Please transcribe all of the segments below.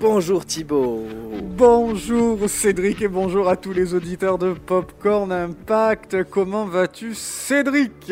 Bonjour Thibaut. Bonjour Cédric et bonjour à tous les auditeurs de Popcorn Impact. Comment vas-tu Cédric?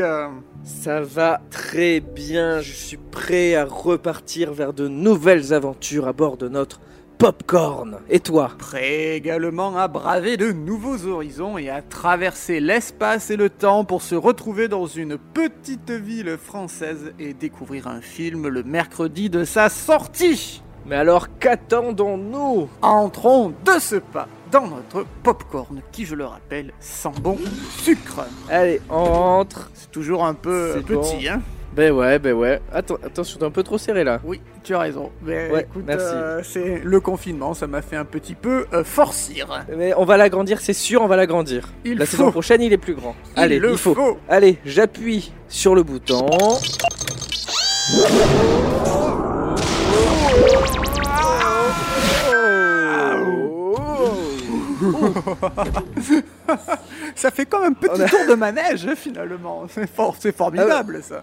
Ça va très bien, je suis prêt à repartir vers de nouvelles aventures à bord de notre Popcorn. Et toi? Prêt également à braver de nouveaux horizons et à traverser l'espace et le temps pour se retrouver dans une petite ville française et découvrir un film le mercredi de sa sortie. Mais alors qu'attendons-nous? Entrons de ce pas dans notre popcorn qui, je le rappelle, sent bon sucre. Allez, on rentre. C'est toujours un peu C'est petit, bon. hein Ben ouais, ben ouais. Attends, attention, t'es un peu trop serré là. Oui, tu as raison. Mais Ouais, écoute, merci. euh, c'est le confinement, ça m'a fait un petit peu euh, forcir. Mais on va l'agrandir, c'est sûr, on va l'agrandir. Il La faut. saison prochaine, il est plus grand. Allez, le il faut. faut. Allez, j'appuie sur le bouton. Ça fait comme un petit a- tour de manège hein, finalement. C'est fort, c'est formidable ça.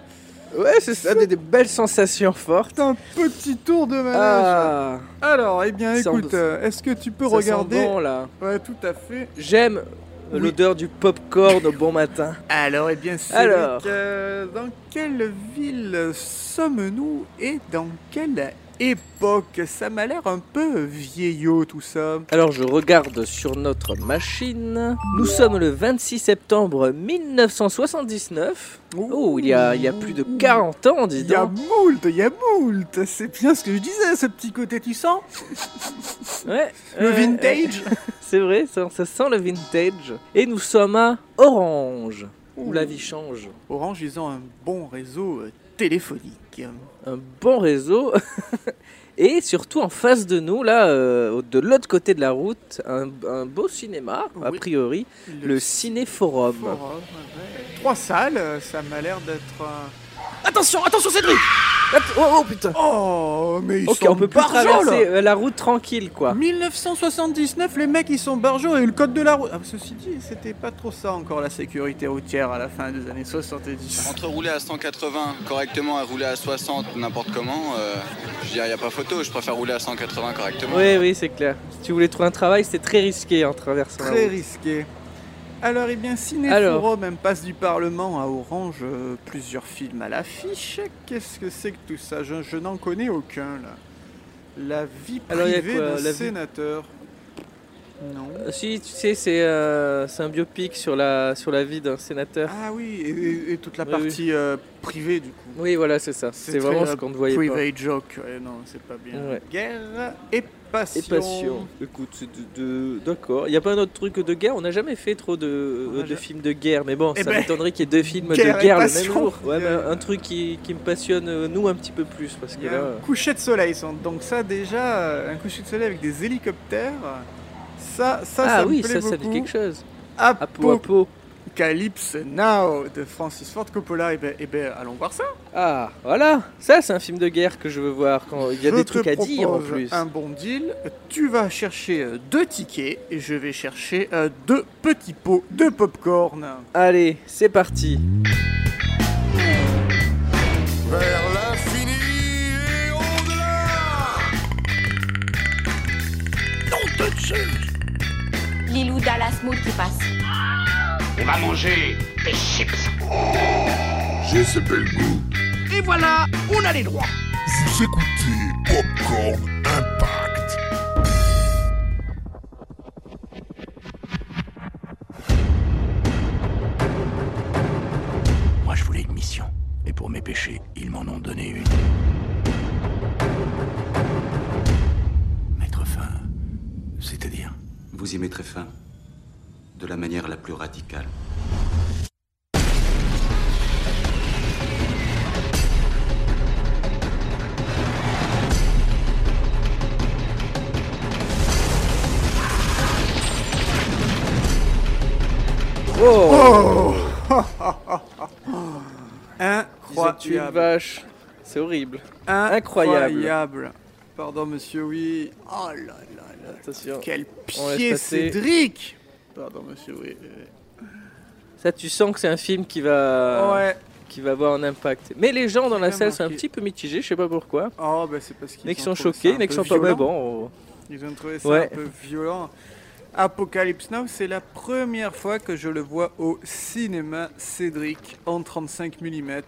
Ouais, c'est ça, des, des belles sensations fortes. C'est un petit tour de manège. Ah, Alors, eh bien, écoute, sent- euh, est-ce que tu peux ça sent regarder bon, là. Ouais, tout à fait. J'aime Oui. l'odeur du popcorn au bon matin. Alors, eh bien, Cédric, Alors. euh, dans quelle ville sommes-nous et dans quelle époque Ça m'a l'air un peu vieillot tout ça. Alors je regarde sur notre machine. Nous sommes le 26 septembre 1979. Oh, il y a, il y a plus de 40 ans, dis Il y a donc. moult, il y a moult. C'est bien ce que je disais, ce petit côté, tu sens? Ouais, Le ouais. vintage C'est vrai, ça, ça sent le vintage. Et nous sommes à Orange, où la vie change. Orange, ils ont un bon réseau euh, Un bon réseau. Et surtout en face de nous, là, euh, de l'autre côté de la route, un, un beau cinéma, a priori, le. Forum, ouais. Trois salles, euh, ça m'a l'air d'être un... Attention, attention Cédric Att- Oh, oh, putain Oh, mais ils Ok, sont on peut plus barjots, là. traverser euh, la route tranquille, quoi. 1979, les mecs ils sont barjots et le code de la route. Ah, ceci dit, c'était pas trop ça encore la sécurité routière à la fin des années 70. Entre rouler à 180 correctement et rouler à 60 n'importe comment, euh, je dirais, il n'y a pas photo, je préfère rouler à 180 correctement. Oui, oui, c'est clair. Si tu voulais trouver un travail, c'était très risqué en traversant la Très route. risqué. Alors, eh bien, Cinéforum, même passe du Parlement à Orange, euh, plusieurs films à l'affiche. Qu'est-ce que c'est que tout ça? Je, je n'en connais aucun, là. La vie Alors, il y a privée quoi, d'un la vie- sénateur. Non. Euh, Si, tu sais, c'est euh, c'est un biopic sur la, sur la vie d'un sénateur. Ah oui, et, et- et toute la Oui, partie euh, privée, du coup. Oui, voilà, c'est ça. C'est très, vraiment euh, ce qu'on ne voyait pas. Private joke, ouais, non, c'est pas bien. Ouais. Guerre et passion. Et passion. Écoute, c'est de, de- d'accord. Il n'y a pas un autre truc de guerre? On n'a jamais fait trop de, ja- films de guerre, mais bon, Eh ça ben, m'étonnerait qu'il y ait deux films guerre de guerre le même jour. Ouais, mais Euh, un truc qui, qui me passionne, euh, nous, un petit peu plus. Parce que là. un coucher de soleil, donc ça déjà, euh, un coucher de soleil avec des hélicoptères, ça, ça, ah ça oui, me plaît ça, ça dit beaucoup. quelque chose. À peau à peau. Apocalypse Now de Francis Ford Coppola, et ben, eh ben, allons voir ça. Ah, voilà. Ça, c'est un film de guerre que je veux voir. Quand il y a Je des trucs à dire en plus. Un bon deal. Tu vas chercher euh, deux tickets et je vais chercher euh, deux petits pots de popcorn. Allez, c'est parti. Vers l'infini et au-delà Lilou Dallas Mood qui passe. On va manger des chips. J'ai ce bel goût. Et voilà, on a les droits. Vous écoutez Popcorn Impact. Moi, je voulais une mission. Et pour mes péchés, ils m'en ont donné une. Mettre fin. C'est-à-dire Vous y mettrez fin de la manière la plus radicale. Oh, Ils une Incroyable. vache. C'est horrible. Incroyable. Incroyable. Pardon, monsieur, oui. Oh là là là. Attention. Quel pied. Cédric Pardon, monsieur, oui. Ça, tu sens que c'est un film qui va, Ouais. qui va avoir un impact. Mais les gens dans la salle sont un marqué. petit peu mitigés, je sais pas pourquoi. Oh, bah c'est parce qu'ils sont ça choqués, il y un en a qui peu sont pas. Mais bon, Ils ont trouvé ça Ouais. un peu violent. Apocalypse Now, c'est la première fois que je le vois au cinéma Cédric en 35 mm.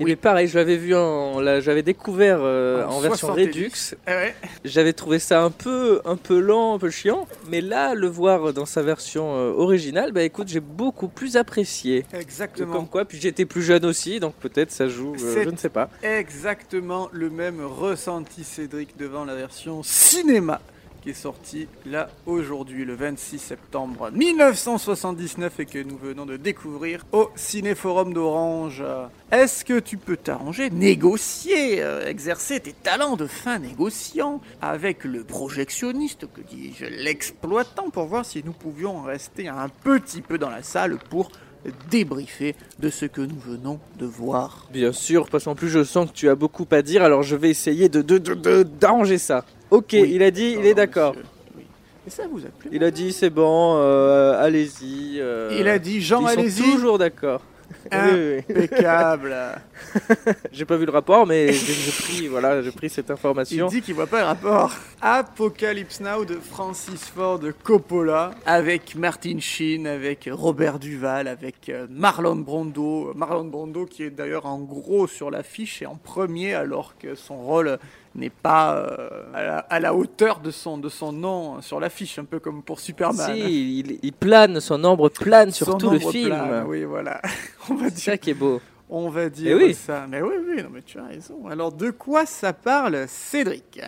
il est pareil, je l'avais vu en. J'avais découvert euh, En en version 70. Redux. Eh ouais, J'avais trouvé ça un peu, un peu lent, un peu chiant. Mais là, le voir dans sa version euh, originale, bah écoute, j'ai beaucoup plus apprécié. exactement. Comme quoi, puis j'étais plus jeune aussi, donc peut-être ça joue, euh, je ne sais pas. exactement le même ressenti Cédric devant la version cinéma qui est sortie là aujourd'hui le 26 septembre 1979 et que nous venons de découvrir au Cinéforum d'Orange. Est-ce que tu peux t'arranger, négocier, euh, exercer tes talents de fin négociant avec le projectionniste, que dis-je, l'exploitant pour voir si nous pouvions rester un petit peu dans la salle pour débriefer de ce que nous venons de voir. Bien sûr, parce qu'en plus je sens que tu as beaucoup à dire, alors je vais essayer de de- de- de- d'arranger ça. Ok, Oui. il a dit, il est d'accord. Oui. Et ça vous a plu Il a dit c'est bon, euh, allez-y. euh, Il a dit Jean, ils sont allez-y. toujours d'accord. Impeccable. J'ai pas vu le rapport, mais j'ai j'ai pris, voilà, j'ai pris cette Il information. dit qu'il voit pas le rapport. Apocalypse Now de Francis Ford Coppola avec Martin Sheen, avec Robert Duval, avec euh, Marlon Brando. Marlon Brando qui est d'ailleurs en gros sur l'affiche et en premier alors que son rôle n'est pas euh, à, la, à la hauteur de son, de son nom sur l'affiche, un peu comme pour Superman. Si, il, il plane, son ombre plane sur Son tout le film. plane, oui, voilà. On va C'est dire ça qui est beau. On va Eh dire oui. ça. Mais oui, oui, non, mais tu as raison. Alors, de quoi ça parle, Cédric?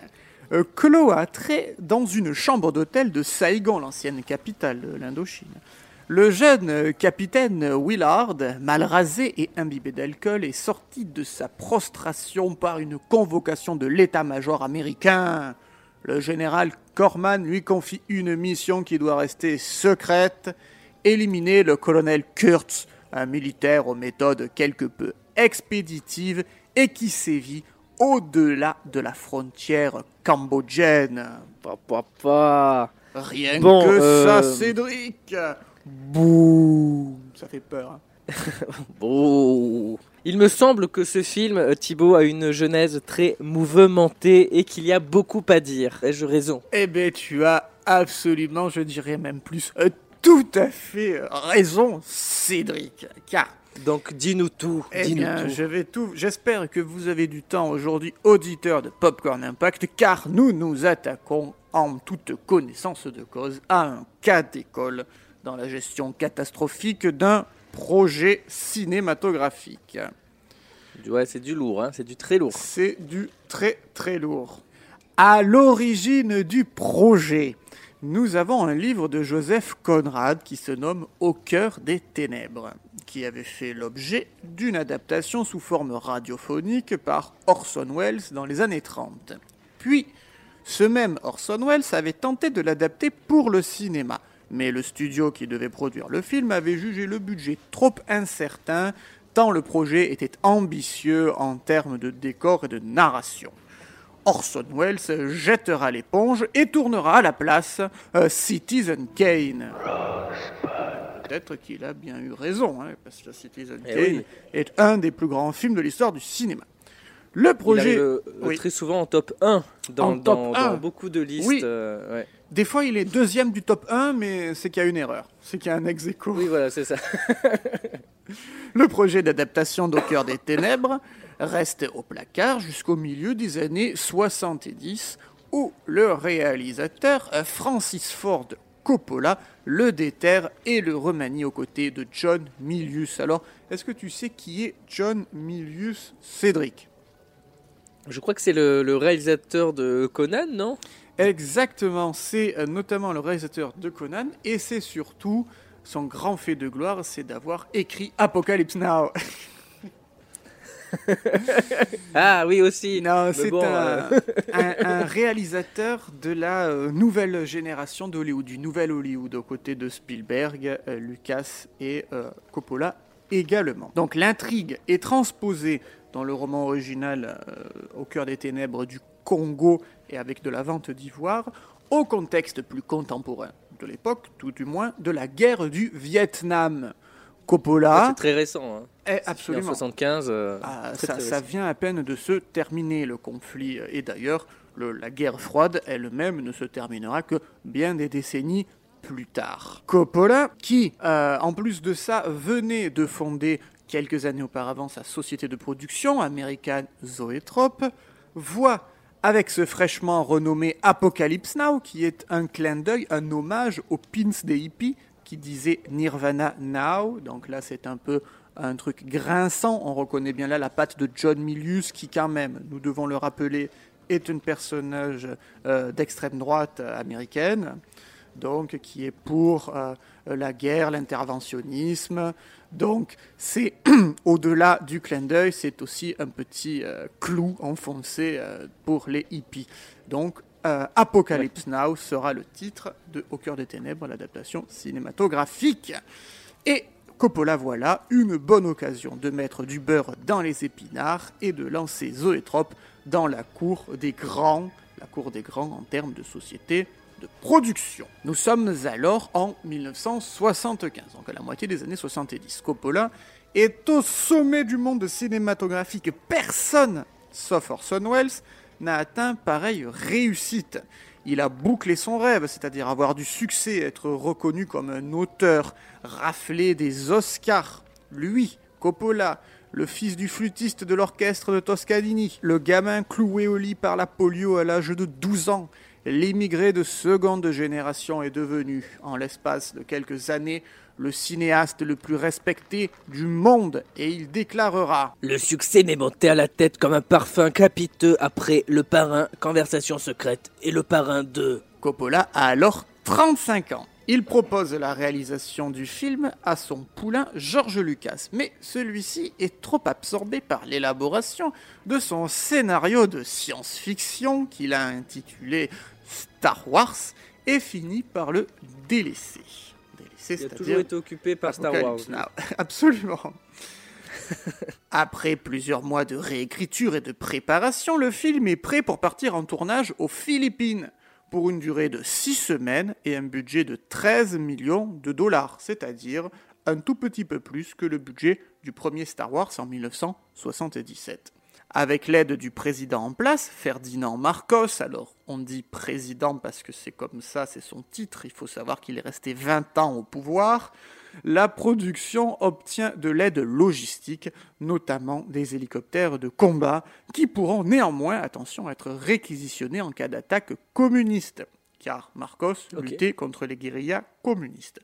Euh, Cloîtré dans une chambre d'hôtel de Saigon, l'ancienne capitale de l'Indochine. Le jeune euh, capitaine Willard, mal rasé et imbibé d'alcool, est sorti de sa prostration par une convocation de l'état-major américain. Le général Corman lui confie une mission qui doit rester secrète éliminer le colonel Kurtz, un militaire aux méthodes quelque peu expéditives et qui sévit au-delà de la frontière cambodgienne. Papa, papa. Rien Bon, que euh, ça, Cédric Boum Ça fait peur. hein. Bon. Il me semble que ce film, euh, Thibaut, a une genèse très mouvementée et qu'il y a beaucoup à dire. Ai-je raison? Eh ben, tu as absolument, je dirais même plus, euh, tout à fait raison, Cédric. Car Donc dis-nous tout, Eh dis-nous bien, tout. je vais tout. J'espère que vous avez du temps aujourd'hui, auditeurs de Popcorn Impact, car nous nous attaquons en toute connaissance de cause à un cas d'école dans la gestion catastrophique d'un projet cinématographique. Ouais, c'est du lourd, hein, c'est du très lourd. C'est du très très lourd. À l'origine du projet, nous avons un livre de Joseph Conrad qui se nomme Au cœur des ténèbres, qui avait fait l'objet d'une adaptation sous forme radiophonique par Orson Welles dans les années 30. Puis, ce même Orson Welles avait tenté de l'adapter pour le cinéma, mais le studio qui devait produire le film avait jugé le budget trop incertain, tant le projet était ambitieux en termes de décor et de narration. Orson Welles jettera l'éponge et tournera à la place euh, Citizen Kane. Peut-être qu'il a bien eu raison, hein, parce que Citizen Eh Kane oui. est un des plus grands films de l'histoire du cinéma. Le Il projet, arrive euh, oui. très souvent en top 1 dans, En top dans- 1. dans beaucoup de listes. Oui. euh, ouais. des fois il est deuxième du top 1, mais c'est qu'il y a une erreur, c'est qu'il y a un ex aequo. Oui, voilà, c'est ça. Le projet d'adaptation d'Au cœur des ténèbres reste au placard jusqu'au milieu des années 70 où le réalisateur euh, Francis Ford Coppola le déterre et le remanie aux côtés de John Milius. Alors, est-ce que tu sais qui est John Milius Cédric? Je crois que c'est le, le réalisateur de Conan, non? Exactement, c'est euh, notamment le réalisateur de Conan et c'est surtout son grand fait de gloire, c'est d'avoir écrit Apocalypse Now. Ah oui, aussi. Non, c'est bon, un, euh, un- un réalisateur de la euh, nouvelle génération d'Hollywood, du nouvel Hollywood, aux côtés de Spielberg, Lucas et euh, Coppola également. Donc l'intrigue est transposée dans le roman original euh, Au cœur des ténèbres du Congo et avec de la vente d'ivoire, au contexte plus contemporain de l'époque, tout du moins, de la guerre du Vietnam Coppola. C'est très récent. Hein. est En absolument. 75. euh, Ah, très, ça, très ça récent. vient à peine de se terminer le conflit. Et d'ailleurs, le- la guerre froide elle-même ne se terminera que bien des décennies plus tard. Coppola, qui, euh, en plus de ça, venait de fonder quelques années auparavant sa société de production, American Zoetrope, voit avec ce fraîchement renommé Apocalypse Now, qui est un clin d'œil, un hommage aux pins des hippies qui disait Nirvana Now. Donc là, c'est un peu un truc grinçant. On reconnaît bien là la patte de John Milius, qui quand même, nous devons le rappeler, est un personnage euh, d'extrême droite américaine, donc qui est pour euh, la guerre, l'interventionnisme. Donc c'est au-delà du clin d'œil, c'est aussi un petit euh, clou enfoncé euh, pour les hippies. Donc Apocalypse Now sera le titre de Au cœur des ténèbres, l'adaptation cinématographique. Et Coppola voilà une bonne occasion de mettre du beurre dans les épinards et de lancer Zoétrope dans la cour des grands, la cour des grands en termes de société de production. Nous sommes alors en 1975, donc à la moitié des années 70. Coppola est au sommet du monde cinématographique. Personne, sauf Orson Welles, n'a atteint pareille réussite. Il a bouclé son rêve, c'est-à-dire avoir du succès, être reconnu comme un auteur, rafler des Oscars. Lui, Coppola, le fils du flûtiste de l'orchestre de Toscanini, le gamin cloué au lit par la polio à l'âge de 12 ans, l'immigré de seconde génération est devenu, en l'espace de quelques années, le cinéaste le plus respecté du monde et il déclarera Le succès m'est monté à la tête comme un parfum capiteux après Le Parrain, Conversation secrète et Le Parrain 2. Coppola a alors 35 ans. Il propose la réalisation du film à son poulain George Lucas, mais celui-ci est trop absorbé par l'élaboration de son scénario de science-fiction qu'il a intitulé Star Wars et finit par le délaisser. Délaisser, Il a toujours été occupé par Star Wars. Now. Absolument. Après plusieurs mois de réécriture et de préparation, le film est prêt pour partir en tournage aux Philippines pour une durée de 6 semaines et un budget de 13 millions de dollars, c'est-à-dire un tout petit peu plus que le budget du premier Star Wars en 1977. Avec l'aide du président en place, Ferdinand Marcos, alors on dit président parce que c'est comme ça, c'est son titre, il faut savoir qu'il est resté 20 ans au pouvoir, la production obtient de l'aide logistique, notamment des hélicoptères de combat, qui pourront néanmoins, attention, être réquisitionnés en cas d'attaque communiste, car Marcos luttait contre les guérillas communistes.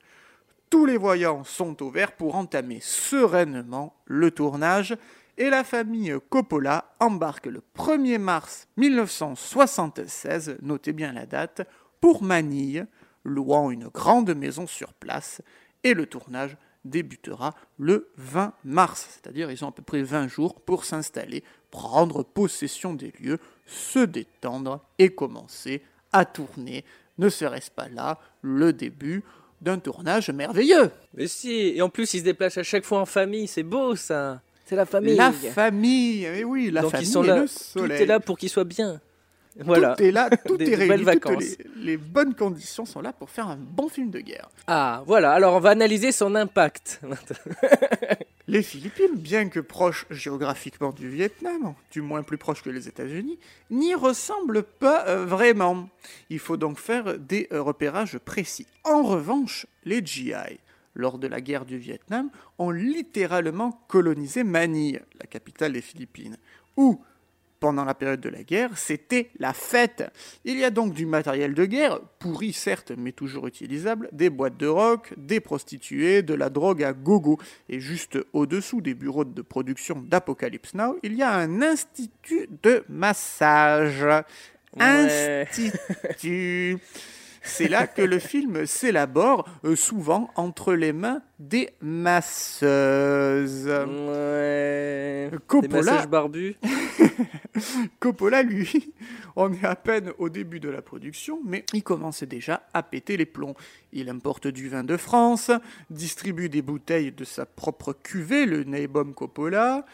Tous les voyants sont au vert pour entamer sereinement le tournage et la famille Coppola embarque le 1er mars 1976, notez bien la date, pour Manille, louant une grande maison sur place et le tournage débutera le 20 mars, c'est-à-dire ils ont à peu près 20 jours pour s'installer, prendre possession des lieux, se détendre et commencer à tourner. Ne serait-ce pas là le début d'un tournage merveilleux? Mais si, et en plus, ils se déplacent à chaque fois en famille, c'est beau ça. C'est la famille. La famille, eh oui, la Donc famille ils sont et là, le tout soleil. est là pour qu'ils soient bien. Voilà. Tout est là, tout Des- est réuni, toutes vacances. les, les bonnes conditions sont là pour faire un bon film de guerre. Ah, voilà, alors on va analyser son impact. Les Philippines, bien que proches géographiquement du Vietnam, du moins plus proches que les États-Unis, n'y ressemblent pas euh, vraiment. Il faut donc faire des euh, repérages précis. En revanche, les GI, lors de la guerre du Vietnam, ont littéralement colonisé Manille, la capitale des Philippines, où pendant la période de la guerre, c'était la fête. Il y a donc du matériel de guerre, pourri certes, mais toujours utilisable, des boîtes de rock, des prostituées, de la drogue à gogo. Et juste au-dessous des bureaux de production d'Apocalypse Now, il y a un institut de massage. Ouais. Institut. C'est là que le film s'élabore, euh, souvent entre les mains des masseuses. Ouais. Des Coppola, massages barbus. Coppola, lui, on est à peine au début de la production, mais il commence déjà à péter les plombs. Il importe du vin de France, distribue des bouteilles de sa propre cuvée, le Neibom Coppola,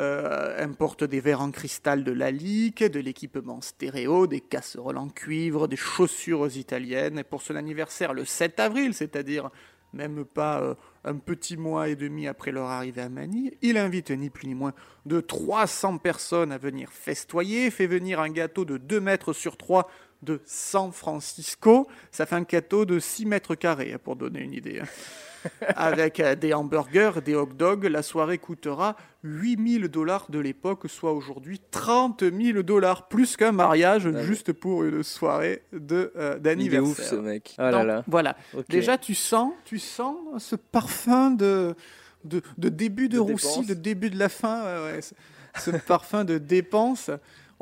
euh, importe des verres en cristal de la Lique, de l'équipement stéréo, des casseroles en cuivre, des chaussures italiennes. Et pour son anniversaire, le 7 avril, c'est-à-dire même pas euh, un petit mois et demi après leur arrivée à Manille. Il invite ni plus ni moins de 300 personnes à venir festoyer, fait venir un gâteau de 2 mètres sur 3 de San Francisco. Ça fait un gâteau de 6 mètres carrés, hein, pour donner une idée. Avec euh, des hamburgers, des hot dogs, la soirée coûtera 8000 dollars de l'époque, soit aujourd'hui 30 000 dollars, plus qu'un mariage, Ouais. juste pour une soirée de, euh, Il est d'anniversaire. ouf ce mec. Oh là Donc, là. Voilà. Déjà, tu sens, tu sens ce parfum de, de, de début de, De roussi, dépense. de début de la fin. ouais, ouais, ce, ce parfum de dépense.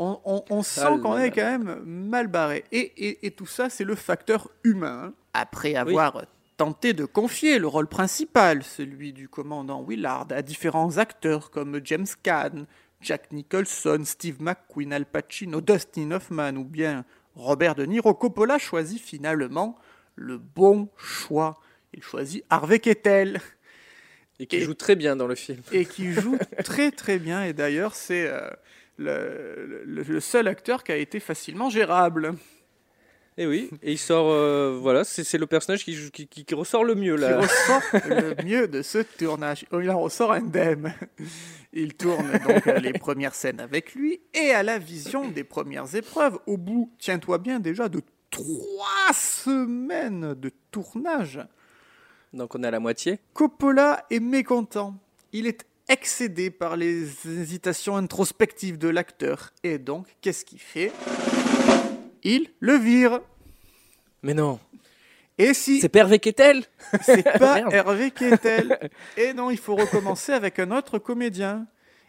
On, on- on sent Ah qu'on là. est quand même mal barré. Et, et- et tout ça, c'est le facteur humain. Après avoir tenté de confier le rôle principal, celui du commandant Willard, à différents acteurs comme James Caan, Jack Nicholson, Steve McQueen, Al Pacino, Dustin Hoffman ou bien Robert De Niro, Coppola choisit finalement le bon choix. Il choisit Harvey Keitel Et qui Et- joue très bien dans le film. et qui joue très très bien. Et d'ailleurs, c'est euh, le, le- le seul acteur qui a été facilement gérable. Et oui, et il sort, euh, voilà, c'est le personnage qui, qui, qui- qui ressort le mieux qui là. ressort le mieux de ce tournage. Oh, il en ressort indemne. Il tourne donc les premières scènes avec lui et à la vision des premières épreuves. Au bout, tiens-toi bien, déjà de trois semaines de tournage, Donc on est à la moitié. Coppola est mécontent. Il est excédé par les hésitations introspectives de l'acteur. Et donc, qu'est-ce qu'il fait? Il le vire. Mais non, Et si c'est Pervé Kettel c'est pas. Hervé Keitel. Et non, il faut recommencer avec un autre comédien.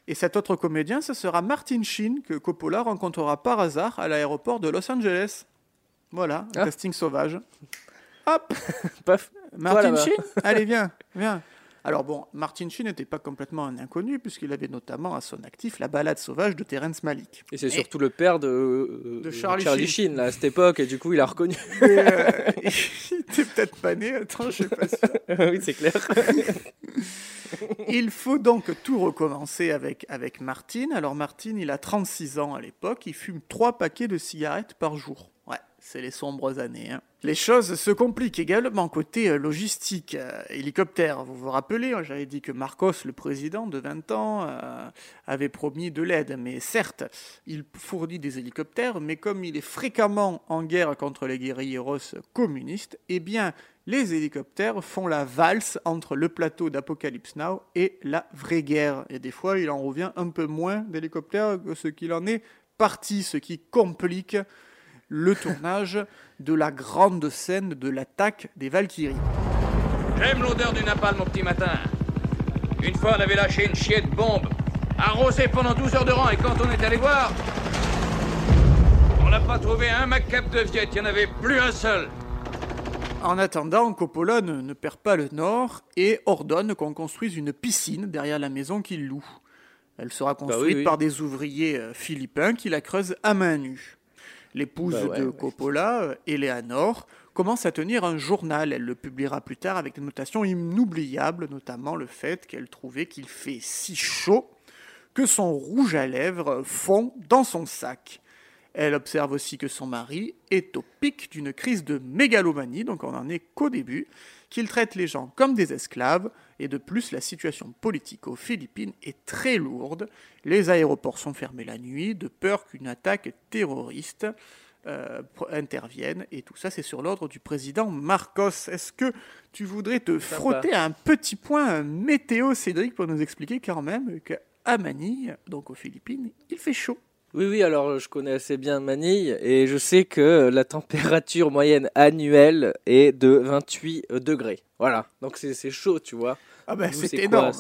Et cet autre comédien, ce sera Martin Sheen, que Coppola rencontrera par hasard à l'aéroport de Los Angeles. Voilà, un Ah. casting sauvage. Hop, Paf. Martin. Sheen, allez viens, viens. Alors bon, Martin Sheen n'était pas complètement un inconnu, puisqu'il avait notamment à son actif la balade sauvage de Terrence Malick. Et c'est surtout le père de, euh, De Charlie Sheen là, à cette époque, et du coup il a reconnu. Mais, euh, il était peut-être pas né, attends, je sais pas sûr. oui, c'est clair. Il faut donc tout recommencer avec, avec Martine. Alors Martine, il a 36 ans à l'époque, il fume 3 paquets de cigarettes par jour. Ouais, c'est les sombres années. hein. Les choses se compliquent également côté euh, logistique. euh, hélicoptère, vous vous rappelez, hein, j'avais dit que Marcos, le président de 20 ans, euh, avait promis de l'aide. Mais certes, il fournit des hélicoptères, mais comme il est fréquemment en guerre contre les guérilleros communistes, eh bien, les hélicoptères font la valse entre le plateau d'Apocalypse Now et la vraie guerre. Et des fois, il en revient un peu moins d'hélicoptères que ce qu'il en est parti, ce qui complique le tournage de la grande scène de l'attaque des Valkyries. J'aime l'odeur du napalm au petit matin. Une fois, on avait lâché une chier de bombe, arrosée pendant 12 heures de rang, et quand on est allé voir, on n'a pas trouvé un macabre de viette, il n'y en avait plus un seul. En attendant, Coppola ne, ne perd pas le nord et ordonne qu'on construise une piscine derrière la maison qu'il loue. Elle sera construite Bah oui, oui. par des ouvriers euh, philippins qui la creusent à main nue. L'épouse Bah ouais, de. Coppola, euh, Eleanor, commence à tenir un journal. Elle le publiera plus tard avec des notations inoubliables, notamment le fait qu'elle trouvait qu'il fait si chaud que son rouge à lèvres fond dans son sac. Elle observe aussi que son mari est au pic d'une crise de mégalomanie, donc on en est qu'au début, qu'il traite les gens comme des esclaves, et de plus la situation politique aux Philippines est très lourde. Les aéroports sont fermés la nuit, de peur qu'une attaque terroriste euh, intervienne, et tout ça c'est sur l'ordre du président Marcos. Est-ce que tu voudrais te frotter à un petit point météo, Cédric, pour nous expliquer quand même qu'à Manille, donc aux Philippines, il fait chaud Oui, oui, alors je connais assez bien Manille et je sais que la température moyenne annuelle est de 28 degrés. Voilà, donc c'est chaud, tu vois. Ah ben Nous, c'est énorme.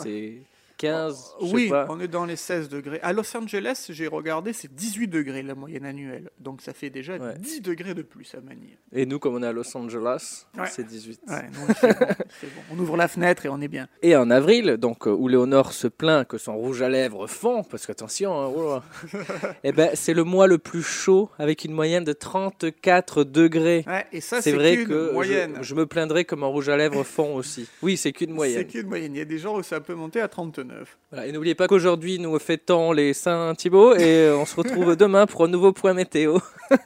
15 je sais Oui, pas. on est dans les 16 degrés. À Los Angeles, j'ai regardé, c'est 18 degrés la moyenne annuelle. Donc ça fait déjà Ouais. 10 degrés de plus à Manille. Et nous, comme on est à Los Angeles, Ouais. c'est 18. Ouais, non, bon, bon. On ouvre la fenêtre et on est bien. Et en avril, donc euh, où Léonore se plaint que son rouge à lèvres fond, parce qu'attention, hein, oh eh ben, c'est le mois le plus chaud avec une moyenne de 34 degrés. Et ça, c'est c'est vrai qu'une que moyenne. je, je me plaindrai que mon rouge à lèvres fond aussi. Oui, c'est qu'une C'est moyenne. qu'une moyenne. Il y a des jours où ça peut monter à 39. Voilà, et n'oubliez pas qu'aujourd'hui, nous fêtons les Saint Thibault et euh, on se retrouve demain pour un nouveau point météo.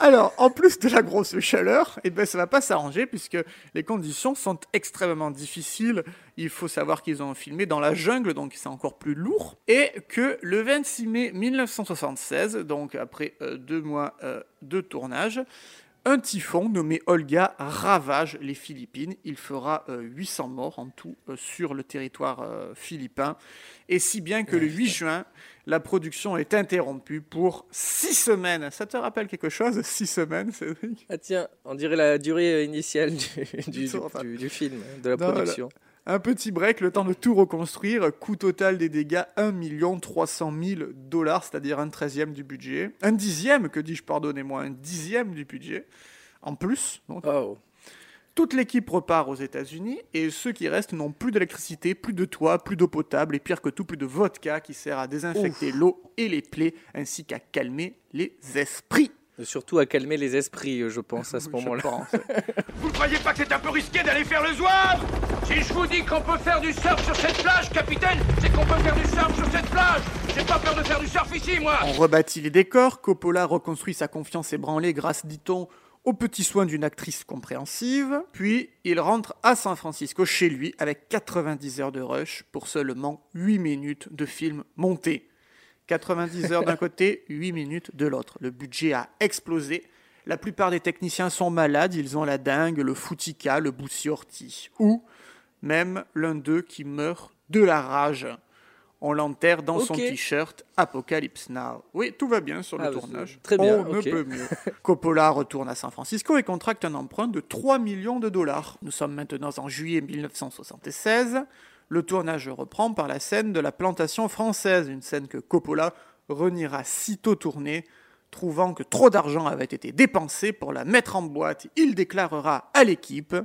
Alors, en plus de la grosse chaleur, eh ben, ça va pas s'arranger puisque les conditions sont extrêmement difficiles. Il faut savoir qu'ils ont filmé dans la jungle, donc c'est encore plus lourd. Et que le 26 mai 1976, donc après euh, deux mois euh, de tournage, un typhon nommé Olga ravage les Philippines. Il fera euh, 800 morts en tout euh, sur le territoire euh, philippin. Et si bien que le 8 juin, la production est interrompue pour 6 semaines. Ça te rappelle quelque chose 6 semaines, Cédric? Ah tiens, on dirait la durée initiale du, du, tour, enfin. du- du film, de la Non, production. Un petit break, le temps de tout reconstruire. Coût total des dégâts 1 300 000 dollars, c'est-à-dire un treizième du budget. Un dixième, que dis-je, pardonnez-moi, un dixième du budget. En plus, donc, Oh. toute l'équipe repart aux États-Unis et ceux qui restent n'ont plus d'électricité, plus de toit, plus d'eau potable et pire que tout, plus de vodka qui sert à désinfecter l'eau et les plaies ainsi qu'à calmer les esprits. Et Surtout à calmer les esprits, je pense, à ce moment-là. Vous ne croyez pas que c'est un peu risqué d'aller faire le zouave Si je vous dis qu'on peut faire du surf sur cette plage, capitaine, c'est qu'on peut faire du surf sur cette plage J'ai pas peur de faire du surf ici, moi On rebâtit les décors, Coppola reconstruit sa confiance ébranlée grâce, dit-on, aux petits soins d'une actrice compréhensive, puis il rentre à San Francisco chez lui avec 90 heures de rush pour seulement 8 minutes de film monté. 90 heures d'un côté, 8 minutes de l'autre. Le budget a explosé. La plupart des techniciens sont malades, ils ont la dingue, le foutica, le boussi Ou même l'un d'eux qui meurt de la rage. On l'enterre dans son t-shirt Apocalypse Now. Oui, tout va bien sur le Ah, tournage. c'est- très bien, On ne peut mieux. Coppola retourne à San Francisco et contracte un emprunt de 3 millions de dollars. Nous sommes maintenant en juillet 1976. Le tournage reprend par la scène de la plantation française, une scène que Coppola reniera sitôt tournée, trouvant que trop d'argent avait été dépensé pour la mettre en boîte. Il déclarera à l'équipe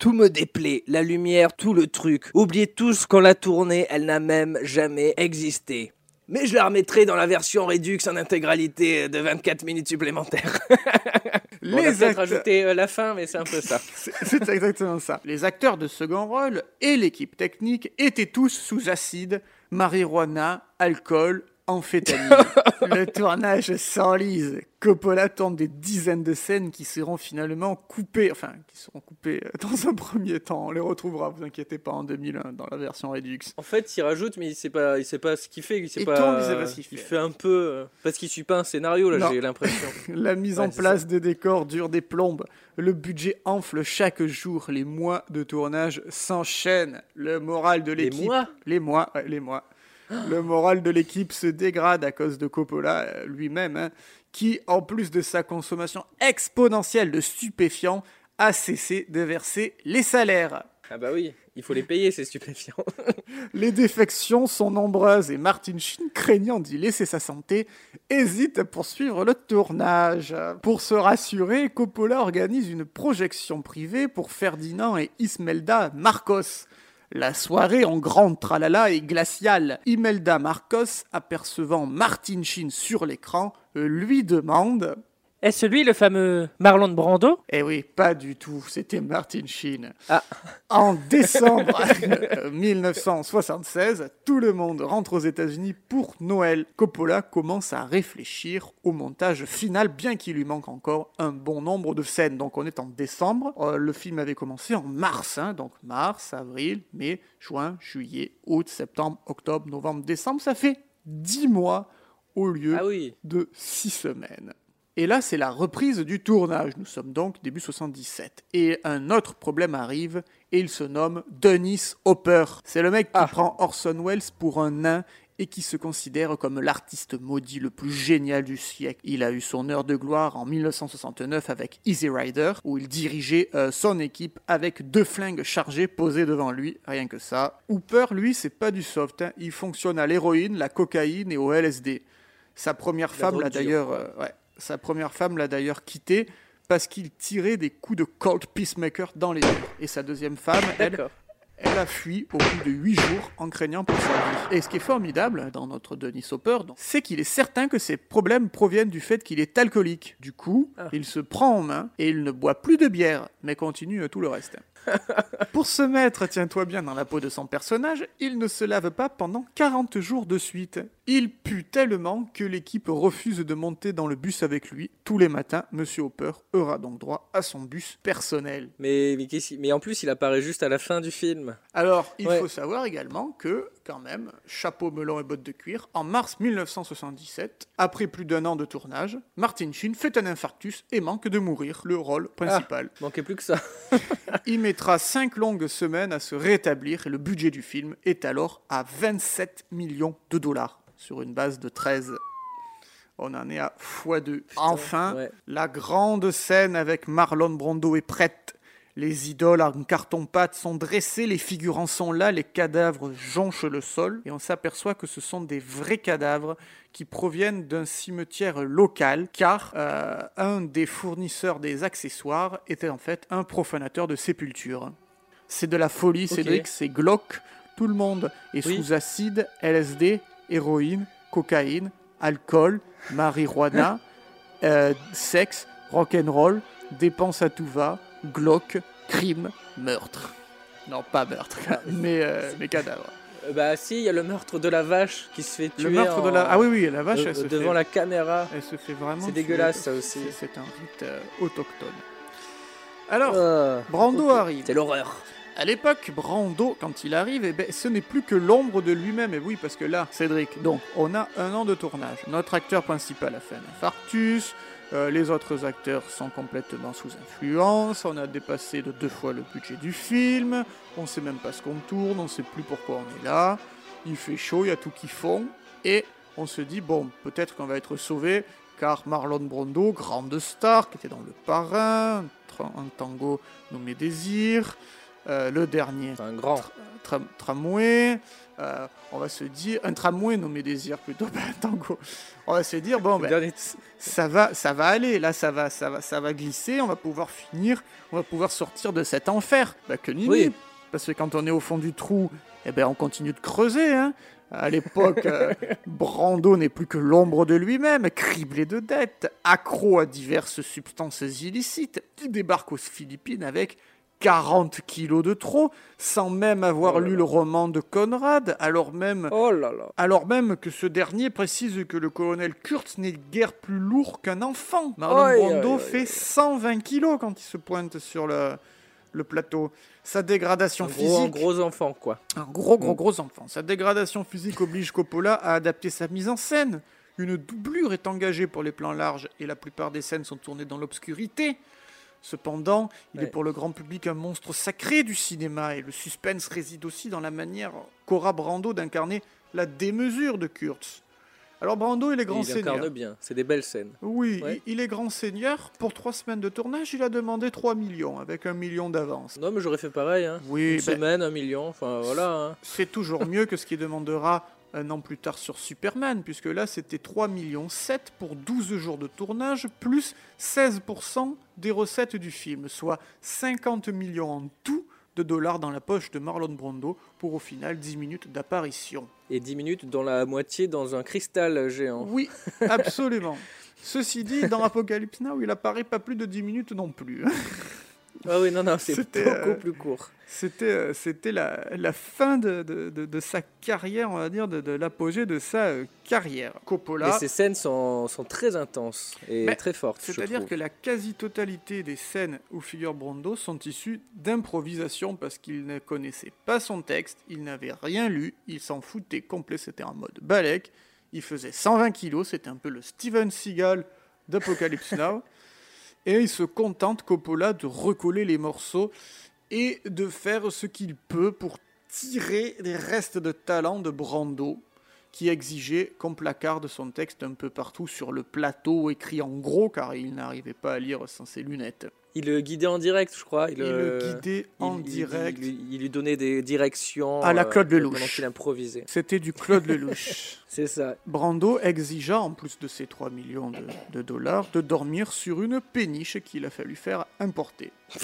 Tout me déplaît, la lumière, tout le truc. Oubliez tous qu'on l'a tournée, elle n'a même jamais existé. Mais je la remettrai dans la version Redux en intégralité de 24 minutes supplémentaires. Bon, on a Les peut-être acteurs- rajouté euh, la fin, mais c'est un peu ça. C'est exactement ça. Les acteurs de second rôle et l'équipe technique étaient tous sous acide, marijuana, alcool, amphétamine. Le tournage s'enlise. Coppola tourne des dizaines de scènes qui seront finalement coupées, enfin, qui seront coupées euh, dans un premier temps. On les retrouvera, vous inquiétez pas, en 2001 dans la version Redux. En fait, il rajoute, mais il sait pas, il sait pas ce qu'il fait. Il sait pas. il sait pas ce qu'il il fait. fait un peu euh, parce qu'il suit pas un scénario là. J'ai l'impression. La mise Ouais, en place des décors dure des plombes. Le budget enfle chaque jour. Les mois de tournage s'enchaînent. Le moral de Les l'équipe. mois? Les mois, ouais, les mois. Le moral de l'équipe se dégrade à cause de Coppola euh, lui-même, hein, qui, en plus de sa consommation exponentielle de stupéfiants, a cessé de verser les salaires. Ah bah oui, il faut les payer ces stupéfiants. Les défections sont nombreuses et Martin Sheen, craignant d'y laisser sa santé, hésite à poursuivre le tournage. Pour se rassurer, Coppola organise une projection privée pour Ferdinand et Ismelda Marcos. La soirée en grande tralala est glaciale. Imelda Marcos, apercevant Martin Sheen sur l'écran, lui demande Est-ce lui le fameux Marlon Brando? Eh oui, pas du tout, c'était Martin Sheen. Ah. En décembre 1976, tout le monde rentre aux États-Unis pour Noël. Coppola commence à réfléchir au montage final, bien qu'il lui manque encore un bon nombre de scènes. Donc on est en décembre, Euh, le film avait commencé en mars, hein. donc mars, avril, mai, juin, juillet, août, septembre, octobre, novembre, décembre, ça fait 10 mois au lieu Ah oui. de 6 semaines. Et là, c'est la reprise du tournage. Nous sommes donc début 77. Et un autre problème arrive, et il se nomme Dennis Hopper. C'est le mec qui Ah. prend Orson Welles pour un nain et qui se considère comme l'artiste maudit le plus génial du siècle. Il a eu son heure de gloire en 1969 avec Easy Rider, où il dirigeait euh, son équipe avec deux flingues chargées posées devant lui, rien que ça. Hooper, lui, c'est pas du soft. hein. Il fonctionne à l'héroïne, la cocaïne et au LSD. Sa première La femme l'a d'ailleurs, euh, ouais, sa première femme l'a d'ailleurs quitté parce qu'il tirait des coups de Colt Peacemaker dans les murs. Et sa deuxième femme, elle, elle a fui au bout de huit jours en craignant pour sa vie. Et ce qui est formidable dans notre Denis Hopper, c'est qu'il est certain que ses problèmes proviennent du fait qu'il est alcoolique. Du coup, Ah. il se prend en main et il ne boit plus de bière, mais continue tout le reste. Pour se mettre, tiens-toi bien, dans la peau de son personnage, il ne se lave pas pendant 40 jours de suite. Il pue tellement que l'équipe refuse de monter dans le bus avec lui. Tous les matins, Monsieur Hopper aura donc droit à son bus personnel. Mais, mais, en plus, il apparaît juste à la fin du film. Alors, il Ouais. faut savoir également que, quand même, chapeau melon et bottes de cuir, en mars 1977, après plus d'un an de tournage, Martin Sheen fait un infarctus et manque de mourir, le rôle principal. Manquait plus que ça. Il mettra 5 longues semaines à se rétablir et le budget du film est alors à 27 millions de dollars sur une base de 13. On en est à x2. Enfin, ouais. la grande scène avec Marlon Brando est prête. Les idoles en carton-pâte sont dressées, les figurants sont là, les cadavres jonchent le sol et on s'aperçoit que ce sont des vrais cadavres qui proviennent d'un cimetière local car euh, un des fournisseurs des accessoires était en fait un profanateur de sépulture. C'est de la folie, Ok. Cédric, c'est glauque. Tout le monde est Oui. sous acide, LSD, héroïne, cocaïne, alcool, marijuana, euh, sexe, rock'n'roll, dépenses à tout va, glauque, crime, meurtre. Non, pas meurtre, mais, euh, mais cadavre. Euh, bah si, il y a le meurtre de la vache qui se fait tuer. Le meurtre en- de la... Ah oui, oui, la vache, elle se devant fait... la caméra. Elle se fait vraiment... C'est tuer. dégueulasse, ça aussi. C'est- C'est un rite euh, autochtone. Alors, Ah, Brando arrive. C'est l'horreur. À l'époque, Brando, quand il arrive, eh ben, ce n'est plus que l'ombre de lui-même. Et oui, parce que là, Cédric, donc, on a un an de tournage. Notre acteur principal a fait un infarctus. Euh, les autres acteurs sont complètement sous influence. On a dépassé de deux fois le budget du film. On sait même pas ce qu'on tourne. On sait plus pourquoi on est là. Il fait chaud, il y a tout qui fond. Et on se dit, bon, peut-être qu'on va être sauvé. Car Marlon Brando, grande star, qui était dans Le Parrain, un tango nommé Désir, euh, le dernier un grand. tram- tramway. euh, on va se dire un tramway nommé désir plutôt pas un tango. On va se dire bon ben, ça va ça va aller là ça va ça va ça va glisser. On va pouvoir finir. On va pouvoir sortir de cet enfer. Bah que nini. Oui. Parce que quand on est au fond du trou, eh ben on continue de creuser. Hein. À l'époque, euh, Brando n'est plus que l'ombre de lui-même, criblé de dettes, accro à diverses substances illicites. Il débarque aux Philippines avec 40 kilos de trop, sans même avoir Oh là lu là. le roman de Conrad, alors même, Oh là alors même que ce dernier précise que le colonel Kurtz n'est guère plus lourd qu'un enfant. Marlon Aïe, Brando fait aïe. 120 kilos quand il se pointe sur le, le plateau. Sa dégradation Un gros, un physique... gros enfant, quoi. Un gros, gros, Mm. gros enfant. Sa dégradation physique oblige Coppola à adapter sa mise en scène. Une doublure est engagée pour les plans larges et la plupart des scènes sont tournées dans l'obscurité. Cependant, il est pour le grand public un monstre sacré du cinéma et le suspense réside aussi dans la manière qu'aura Brando d'incarner la démesure de Kurtz. Alors Brando, il est grand il seigneur. incarne bien. C'est des belles scènes. Oui, Ouais. il il est grand seigneur. Pour trois semaines de tournage, il a demandé 3 millions avec un million d'avance. Non, mais j'aurais fait pareil. Hein. Oui, Une ben, semaine, un million. Enfin, voilà. hein. c'est toujours mieux que ce qu'il demandera un an plus tard sur Superman, puisque là c'était 3 millions 7 pour 12 jours de tournage, plus 16% des recettes du film, soit 50 millions en tout de dollars dans la poche de Marlon Brando pour au final 10 minutes d'apparition. Et 10 minutes dans la moitié dans un cristal géant. Oui, absolument. Ceci dit, dans Apocalypse Now, il apparaît pas plus de 10 minutes non plus. Ah oui, non, non, c'est C'était, beaucoup euh, plus court. C'était, euh, c'était la, la fin de, de- de- de sa carrière, on va dire, de, de l'apogée de sa euh, carrière. Coppola, Mais ces scènes sont, sont très intenses et Mais très fortes. c'est-à-dire que la quasi-totalité des scènes où figure Brando sont issues d'improvisation parce qu'il ne connaissait pas son texte, il n'avait rien lu, il s'en foutait complet, c'était en mode balèque, il faisait 120 kilos, c'était un peu le Steven Seagal d'Apocalypse Now, et il se contente, Coppola, de recoller les morceaux et de faire ce qu'il peut pour tirer les restes de talent de Brando, qui exigeait qu'on placarde son texte un peu partout sur le plateau, écrit en gros, car il n'arrivait pas à lire sans ses lunettes. Il le guidait en direct, je crois. Il, Il euh, le guidait en il- il- direct. Il, lui- il lui donnait des directions. À la euh, Claude Lelouch. Pendant qu'il improvisait. C'était du Claude Lelouch. C'est ça. Brando exigea, en plus de ses 3 millions de, de dollars, de dormir sur une péniche qu'il a fallu faire importer.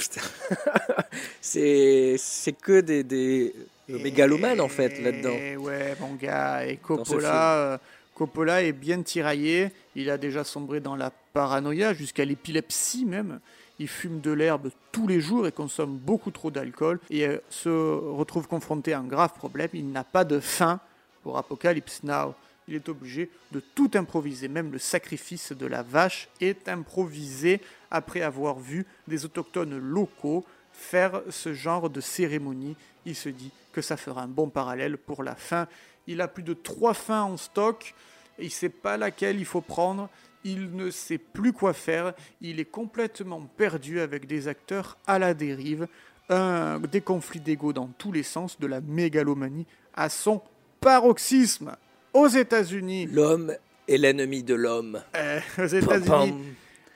C'est que des, des le mégalomane en fait là-dedans. Ouais, mon gars, et. Coppola, euh, Coppola est bien tiraillé. Il a déjà sombré dans la paranoïa, jusqu'à l'épilepsie même. Il fume de l'herbe tous les jours et consomme beaucoup trop d'alcool et euh, se retrouve confronté à un grave problème. Il n'a pas de faim pour Apocalypse Now. Il est obligé de tout improviser, même le sacrifice de la vache est improvisé après avoir vu des autochtones locaux faire ce genre de cérémonie. Il se dit que ça fera un bon parallèle pour la fin. Il a plus de trois fins en stock il ne sait pas laquelle il faut prendre. Il ne sait plus quoi faire. Il est complètement perdu avec des acteurs à la dérive. Un, des conflits d'ego dans tous les sens, de la mégalomanie à son paroxysme. Aux États-Unis, L'homme est l'ennemi de l'homme. euh, aux États-Unis,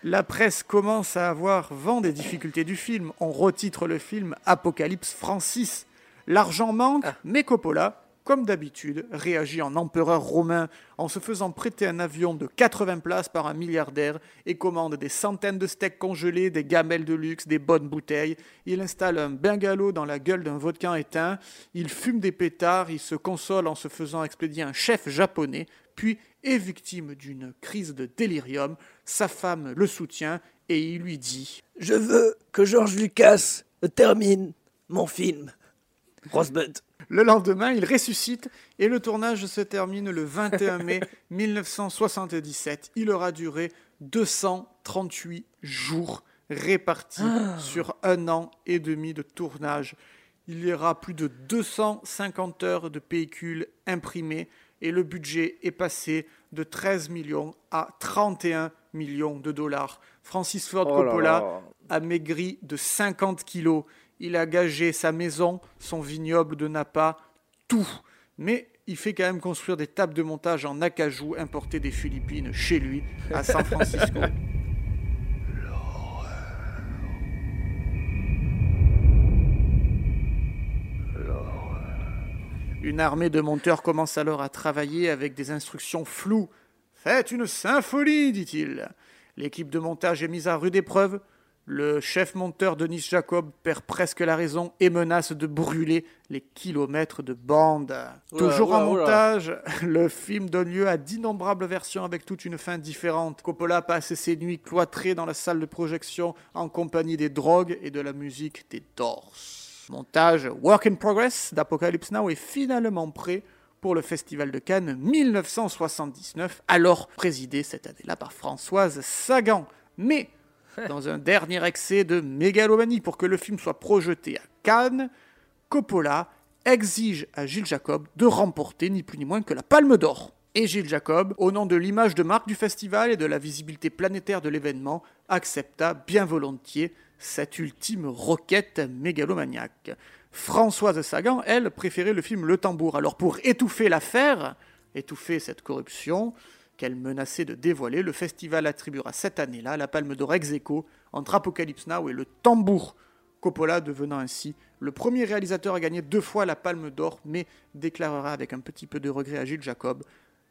la presse commence à avoir vent des difficultés du film. On retitre le film Apocalypse Francis. L'argent manque, mais Coppola, comme d'habitude, réagit en empereur romain en se faisant prêter un avion de 80 places par un milliardaire et commande des centaines de steaks congelés, des gamelles de luxe, des bonnes bouteilles. Il installe un bungalow dans la gueule d'un vodka éteint. Il fume des pétards. Il se console en se faisant expédier un chef japonais. Puis est victime d'une crise de délirium. Sa femme le soutient et il lui dit Je veux que George Lucas termine mon film. Rosebud. Le lendemain, il ressuscite et le tournage se termine le 21 mai 1977. Il aura duré 238 jours répartis sur un an et demi de tournage. Il y aura plus de 250 heures de pellicules imprimées et le budget est passé de 13 millions à 31 millions de dollars. Francis Ford Oh là Coppola là. a maigri de 50 kilos. Il a gagé sa maison, son vignoble de Napa, tout. Mais il fait quand même construire des tables de montage en acajou importées des Philippines chez lui, à San Francisco. Une armée de monteurs commence alors à travailler avec des instructions floues. Faites une symphonie, dit-il. L'équipe de montage est mise à rude épreuve. Le chef monteur Denis Jacob perd presque la raison et menace de brûler les kilomètres de bande. Oula, Toujours en oula. montage, le film donne lieu à d'innombrables versions avec toute une fin différente. Coppola passe ses nuits cloîtrées dans la salle de projection en compagnie des drogues et de la musique des Doors. Montage Work in Progress d'Apocalypse Now est finalement prêt pour le Festival de Cannes 1979, alors présidé cette année-là par Françoise Sagan. Mais dans un dernier excès de mégalomanie pour que le film soit projeté à Cannes, Coppola exige à Gilles Jacob de remporter ni plus ni moins que la Palme d'Or. Et Gilles Jacob, au nom de l'image de marque du festival et de la visibilité planétaire de l'événement, accepta bien volontiers cette ultime requête mégalomaniaque. Françoise Sagan, elle, préférait le film Le Tambour. Alors pour étouffer l'affaire, étouffer cette corruption qu'elle menaçait de dévoiler, le festival attribuera cette année-là la Palme d'Or ex entre Apocalypse Now et Le Tambour. Coppola devenant ainsi le premier réalisateur à gagner deux fois la Palme d'Or, mais déclarera avec un petit peu de regret à Gilles Jacob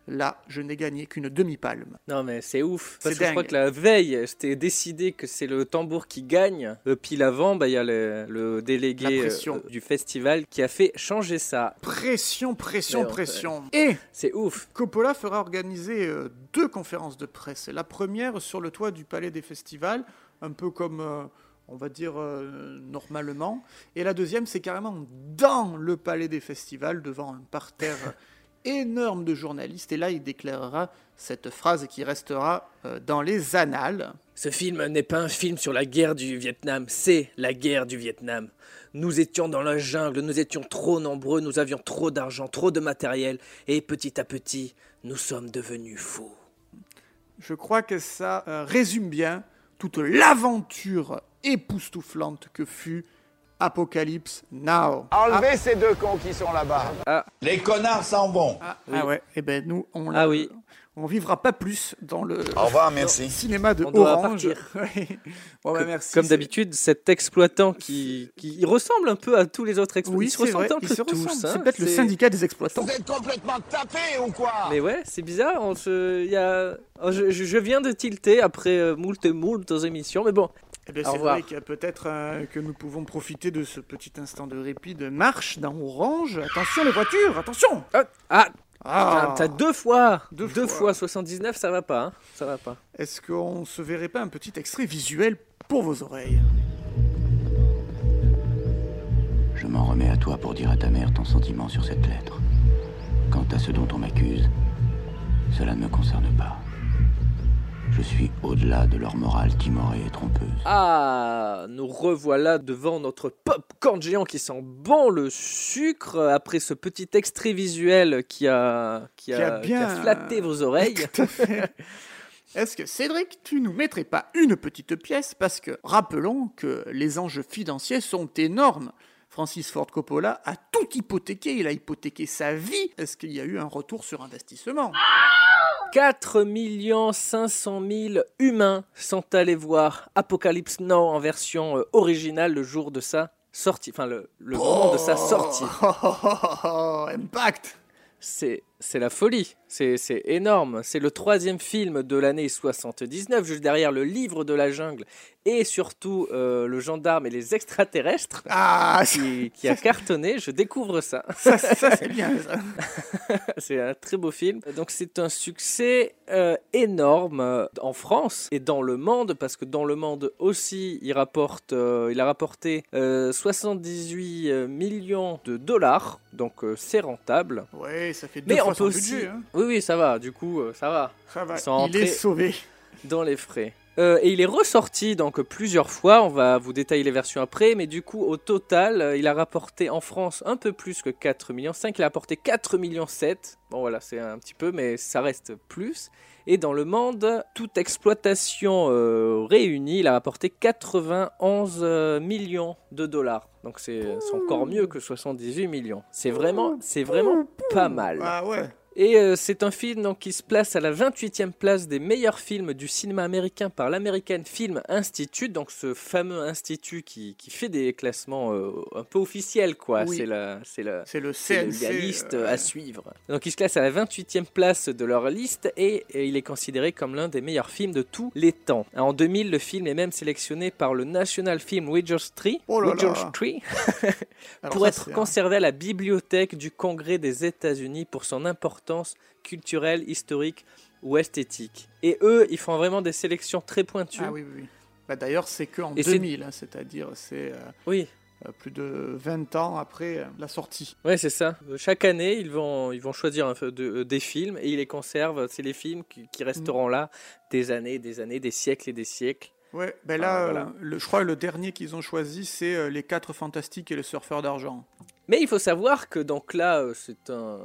Là, je n'ai gagné qu'une demi-palme. Non mais c'est ouf. C'est Parce que je crois que la veille, c'était décidé que c'est le tambour qui gagne. Euh, Puis l'avant, bah, il y a le, le délégué euh, du festival qui a fait changer ça. Pression, pression, pression. Et C'est ouf. Coppola fera organiser euh, deux conférences de presse. La première sur le toit du Palais des Festivals, un peu comme, euh, on va dire, euh, normalement. Et la deuxième, c'est carrément dans le Palais des Festivals, devant un parterre énorme de journalistes. Et là, il déclarera cette phrase qui restera euh, dans les annales. Ce film n'est pas un film sur la guerre du Vietnam, c'est la guerre du Vietnam. Nous étions dans la jungle, nous étions trop nombreux, nous avions trop d'argent, trop de matériel, et petit à petit, nous sommes devenus fous. Je crois que ça euh, résume bien toute l'aventure époustouflante que fut Apocalypse Now. Enlevez ces deux cons qui sont là-bas. Les connards s'en vont. Ah, ah ouais, et ben nous, on, Ah oui. on vivra pas plus dans le Au revoir, merci. cinéma de On Orange. Bon, bah, merci. Comme d'habitude, cet exploitant qui, qui il ressemble un peu à tous les autres exploitants. Oui, ils se c'est ressemblent vrai, un ils peu se tous. ressemblent. hein. C'est peut-être le syndicat des exploitants. Vous êtes complètement tapés ou quoi? Mais ouais, c'est bizarre. On se, il y a, oh, je, viens de tilter après euh, moult et moult émissions, mais bon. Eh Au c'est revoir. vrai qu'il y a peut-être euh, que nous pouvons profiter de ce petit instant de répit de marche dans Orange. Attention les voitures, attention Ah, ah, Ah. t'as deux fois, Deux deux, fois. fois. 79, ça va pas, hein, ça va pas. Est-ce qu'on se verrait pas un petit extrait visuel pour vos oreilles? Je m'en remets à toi pour dire à ta mère ton sentiment sur cette lettre. Quant à ce dont on m'accuse, cela ne me concerne pas. Je suis au-delà de leur morale timorée et trompeuse. Ah, nous revoilà devant notre popcorn géant qui sent bon le sucre après ce petit extrait visuel qui a, qui Qui a a, qui bien- a flatté vos oreilles. Tout à fait. Est-ce que Cédric, tu nous mettrais pas une petite pièce? Parce que rappelons que les enjeux financiers sont énormes. Francis Ford Coppola a tout hypothéqué, il a hypothéqué sa vie. Est-ce qu'il y a eu un retour sur investissement? 4 500 000 humains sont allés voir Apocalypse Now en version euh, originale le jour de sa sortie, enfin le, le moment de sa sortie. Oh, oh, Impact! C'est c'est la folie, c'est énorme. C'est le troisième film de l'année 79, juste derrière le livre de la jungle et surtout euh, le gendarme et les extraterrestres Ah, qui, qui a cartonné. Je découvre ça. ça, ça, c'est bien c'est un très beau film. Donc c'est un succès euh, énorme euh, en France et dans le monde parce que dans le monde aussi il rapporte, euh, il a rapporté euh, 78 euh, millions de dollars. Donc c'est rentable. Ouais, ça fait deux Mais fois aussi. budget. hein. Oui oui ça va. Du coup euh, ça va. Ça va, il est sauvé. dans les frais. Euh, et il est ressorti donc plusieurs fois, on va vous détailler les versions après, mais du coup au total euh, il a rapporté en France un peu plus que 4 millions 5, il a rapporté 4 millions 7. Bon voilà, c'est un petit peu mais ça reste plus. Et dans le monde, toute exploitation euh, réunie, il a rapporté 91 euh, millions de dollars. Donc c'est encore mieux que 78 millions. C'est vraiment, c'est vraiment pas mal. Ah ouais. Et euh, c'est un film donc, qui se place à la 28e place des meilleurs films du cinéma américain par l'American Film Institute, donc ce fameux institut qui, qui fait des classements euh, un peu officiels, quoi. Oui. C'est la, c'est la, C'est le CNC. la liste euh, à suivre. Donc il se classe à la 28e place de leur liste et, et il est considéré comme l'un des meilleurs films de tous les temps. En 2000, le film est même sélectionné par le National Film Oh là là. Registry alors pour ça, être conservé à la bibliothèque du Congrès des États-Unis pour son importance culturelle, historique ou esthétique. Et eux, ils font vraiment des sélections très pointues. Ah oui, oui. oui. Bah, D'ailleurs, c'est qu'en Et c'est- 2000, hein, c'est-à-dire c'est euh, Oui. euh, plus de 20 ans après euh, la sortie. Ouais, c'est ça. Chaque année, ils vont, ils vont choisir un peu de- des films et ils les conservent. C'est les films qui, qui resteront là des années, des années, des siècles et des siècles. Ouais, ben Ah, là, voilà. le, je crois que le dernier qu'ils ont choisi, c'est Les Quatre Fantastiques et le Surfeur d'Argent. Mais il faut savoir que donc là, euh, c'est un,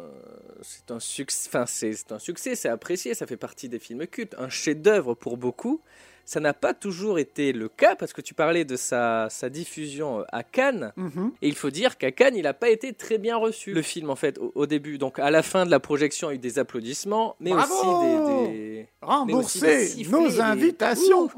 c'est un succès. Enfin, c'est c'est un succès, c'est apprécié, ça fait partie des films cultes, un chef-d'œuvre pour beaucoup. Ça n'a pas toujours été le cas parce que tu parlais de sa, sa diffusion euh, à Cannes. Mhm. Et il faut dire qu'à Cannes, il n'a pas été très bien reçu, le film, en fait, au, au début. Donc, à la fin de la projection, il y a eu des applaudissements, mais Bravo aussi des. des- Rembourser nos invitations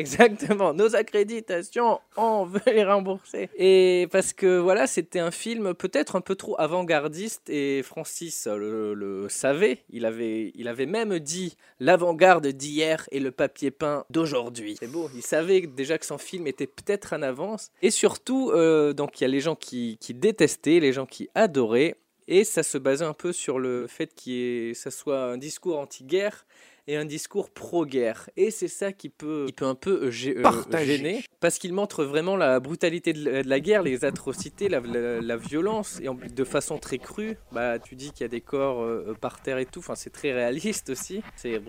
Exactement, nos accréditations, on veut les rembourser. Et parce que voilà, c'était un film peut-être un peu trop avant-gardiste et Francis le, le savait. Il avait, il avait même dit l'avant-garde d'hier et le papier peint d'aujourd'hui. C'est beau, il savait déjà que son film était peut-être en avance. Et surtout, euh, donc il y a les gens qui, détestaient, les gens qui adoraient. Et ça se basait un peu sur le fait que ça soit un discours anti-guerre et un discours pro-guerre. Et c'est ça qui peut, qui peut un peu euh, euh, gêner, parce qu'il montre vraiment la brutalité de la, de la guerre, les atrocités, la, la- la violence, et en- de façon très crue. Bah, tu dis qu'il y a des corps euh, par terre et tout, enfin, c'est très réaliste aussi, c'est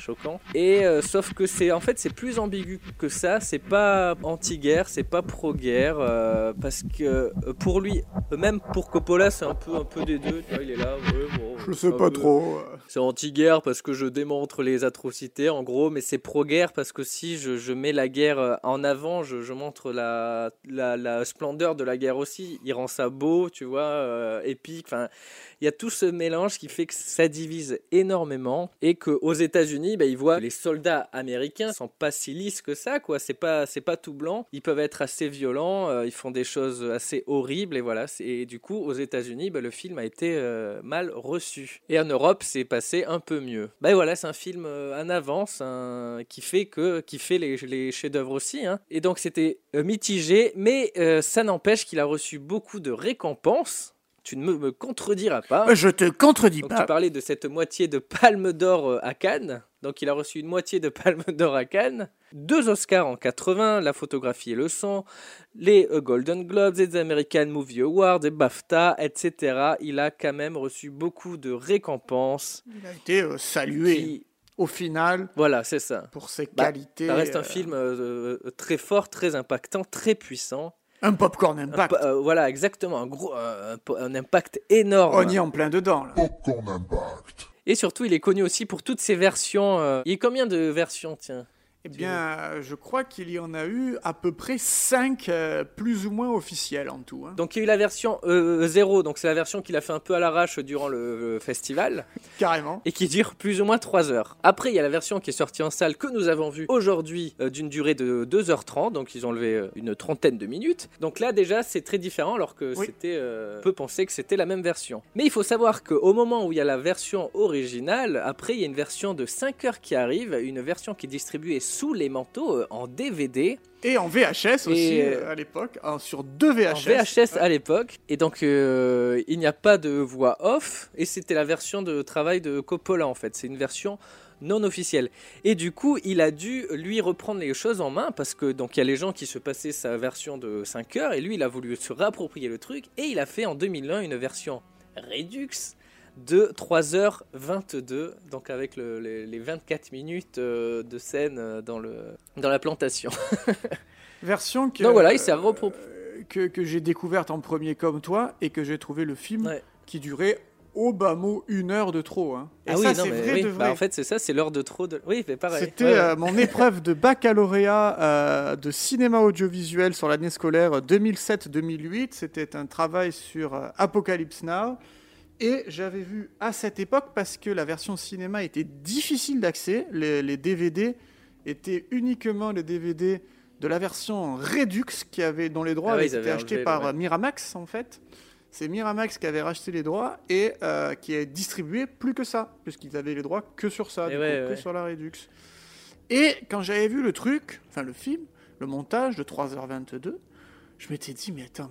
choquant. Et euh, sauf que c'est en fait c'est plus ambigu que ça, c'est pas anti-guerre, c'est pas pro-guerre, euh, parce que euh, pour lui, même pour Coppola, c'est un peu, un peu des deux, tu vois, il est là, ouais, bon, Je sais pas peu- trop. c'est anti-guerre parce que je démontre les atrocités, en gros, mais c'est pro-guerre parce que si je, je mets la guerre euh, en avant, je, je montre la, la, splendeur de la guerre aussi. Il rend ça beau, tu vois, euh, épique. Enfin, il y a tout ce mélange qui fait que ça divise énormément et qu'aux États-Unis, bah, ils voient que les soldats américains sont pas si lisses que ça, quoi. C'est pas, c'est pas tout blanc. Ils peuvent être assez violents, euh, ils font des choses assez horribles et voilà. Et du coup, aux États-Unis, bah, le film a été mal reçu. Et en Europe, c'est passé un peu mieux. Bah voilà, c'est un film euh, en avance un- qui fait que, qui fait les, les chefs-d'œuvre aussi. hein. Et donc c'était euh, mitigé, mais euh, ça n'empêche qu'il a reçu beaucoup de récompenses. Tu ne me, me contrediras pas. Euh, Je te contredis Donc pas. tu parlais de cette moitié de palme d'or euh, à Cannes. Donc il a reçu une moitié de Palme d'Or à Cannes, deux Oscars en 80, la photographie et le son, les euh, Golden Globes, les American Movie Awards, les BAFTA, etc. Il a quand même reçu beaucoup de récompenses. Il a été euh, salué. qui- Au final, Voilà, c'est ça. pour ses Bah, qualités. Ça reste un euh, film euh, euh, très fort, très impactant, très puissant. Un popcorn impact. pa- euh, voilà, exactement, un gros, euh, un, impact énorme. On y est en plein dedans. Là. Popcorn Impact. Et surtout, il est connu aussi pour toutes ses versions. euh, Il y a combien de versions, tiens? Eh bien, euh, je crois qu'il y en a eu à peu près 5 plus ou moins officiels en tout. hein. Donc il y a eu la version euh, 0, donc c'est la version qu'il a fait un peu à l'arrache durant le, le festival, Carrément. et qui dure plus ou moins 3 heures. Après, il y a la version qui est sortie en salle que nous avons vue aujourd'hui euh, d'une durée de 2h30, donc ils ont levé euh, une trentaine de minutes. Donc là déjà c'est très différent alors que Oui. c'était... euh, on peut penser que c'était la même version. Mais il faut savoir qu'au moment où il y a la version originale, après il y a une version de 5 heures qui arrive, une version qui est distribuée sous les manteaux euh, en DVD. Et en VHS aussi Et, euh, à l'époque, hein, sur deux VHS. En VHS à l'époque. Et donc, euh, il n'y a pas de voix off. Et c'était la version de travail de Coppola, en fait. C'est une version non officielle. Et du coup, il a dû, lui, reprendre les choses en main. Parce que, donc, il y a les gens qui se passaient sa version de 5 heures. Et lui, il a voulu se réapproprier le truc. Et il a fait en 2001 une version Redux de 3h22. Donc, avec le- les, les 24 minutes euh, de scène euh, dans, le, dans la plantation. Version que, Donc voilà, il s'est repro- euh, que, que j'ai découverte en premier comme toi et que j'ai trouvé le film Ouais. qui durait au bas mot une heure de trop. hein. Et ah ça, oui, c'est mais vrai oui. de Bah, vrai. en fait, c'est ça, c'est l'heure de trop de. Oui, mais pareil. C'était Ouais, ouais. euh, mon épreuve de baccalauréat euh, de cinéma audiovisuel sur l'année scolaire 2007-2008. C'était un travail sur Apocalypse Now. Et j'avais vu à cette époque, parce que la version cinéma était difficile d'accès, les, les DVD étaient uniquement les DVD de la version Redux, qui avait, dont les droits Ah ouais, avaient été achetés par ouais. Miramax, en fait. C'est Miramax qui avait racheté les droits et euh, qui est distribué plus que ça, puisqu'ils avaient les droits que sur ça, Et du ouais, coup, que sur la Redux. Et quand j'avais vu le truc, enfin le film, le montage de 3h22, je m'étais dit, mais attends,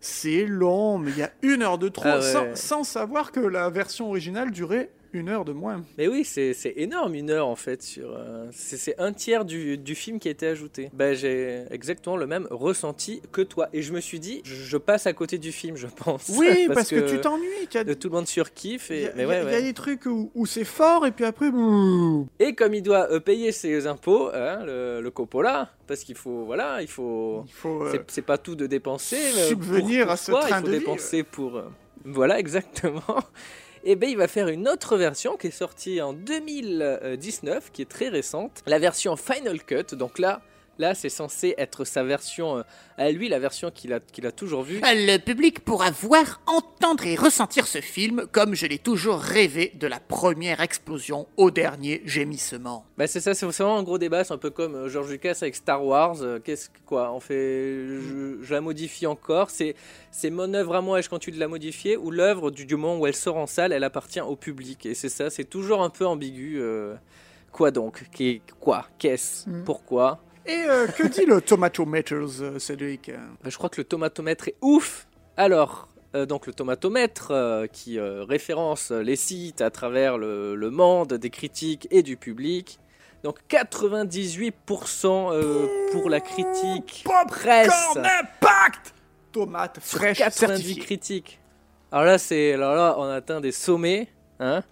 c'est long, mais il y a une heure de trop, Ah ouais. sans, sans savoir que la version originale durait une heure de moins. Mais oui, c'est énorme, une heure en fait. sur euh, C'est un tiers du, du film qui a été ajouté. Bah, J'ai exactement le même ressenti que toi. Et je me suis dit, je, je passe à côté du film, je pense. Oui, parce, que, tu t'ennuies. de Tout le monde surkiffe. Il Et, y, a- y a- ouais, il y a ouais. des trucs où, où c'est fort et puis après. Et comme il doit euh, payer ses impôts, hein, le, le Coppola, parce qu'il faut, voilà, il faut. Faut. euh, C'est- pas tout de dépenser. mais pour- subvenir pour à ce soi, train il faut de vie, dépenser pour. Voilà, exactement. Et ben il va faire une autre version qui est sortie en 2019, qui est très récente, la version Final Cut. Donc là, là c'est censé être sa version euh, à lui, la version qu'il a, qu'il a toujours vue. Le public pourra voir, entendre et ressentir ce film comme je l'ai toujours rêvé de la première explosion au dernier gémissement. Bah c'est ça, c'est vraiment un gros débat. C'est un peu comme euh, George Lucas avec Star Wars. Euh, Qu'est-ce que- quoi On fait, je, je la modifie encore? C'est c'est mon œuvre à moi. Est-ce quand tu de la modifier? Ou l'œuvre du, du moment où elle sort en salle, elle appartient au public? Et c'est ça. C'est toujours un peu ambigu. euh, quoi donc? Quoi? Qu'est-ce? Mm. Pourquoi? Et euh, que dit le Tomatometers, euh, Cédric? Bah, Je crois que le tomatomètre est ouf. Alors. euh, donc le tomatomètre euh, qui référence les sites à travers le, le monde des critiques et du public. Donc 98% euh, pour la critique presse. Popcorn Impact Tomate fraîche 90 certifiée. critiques. Alors là, c'est alors là, on atteint des sommets, hein.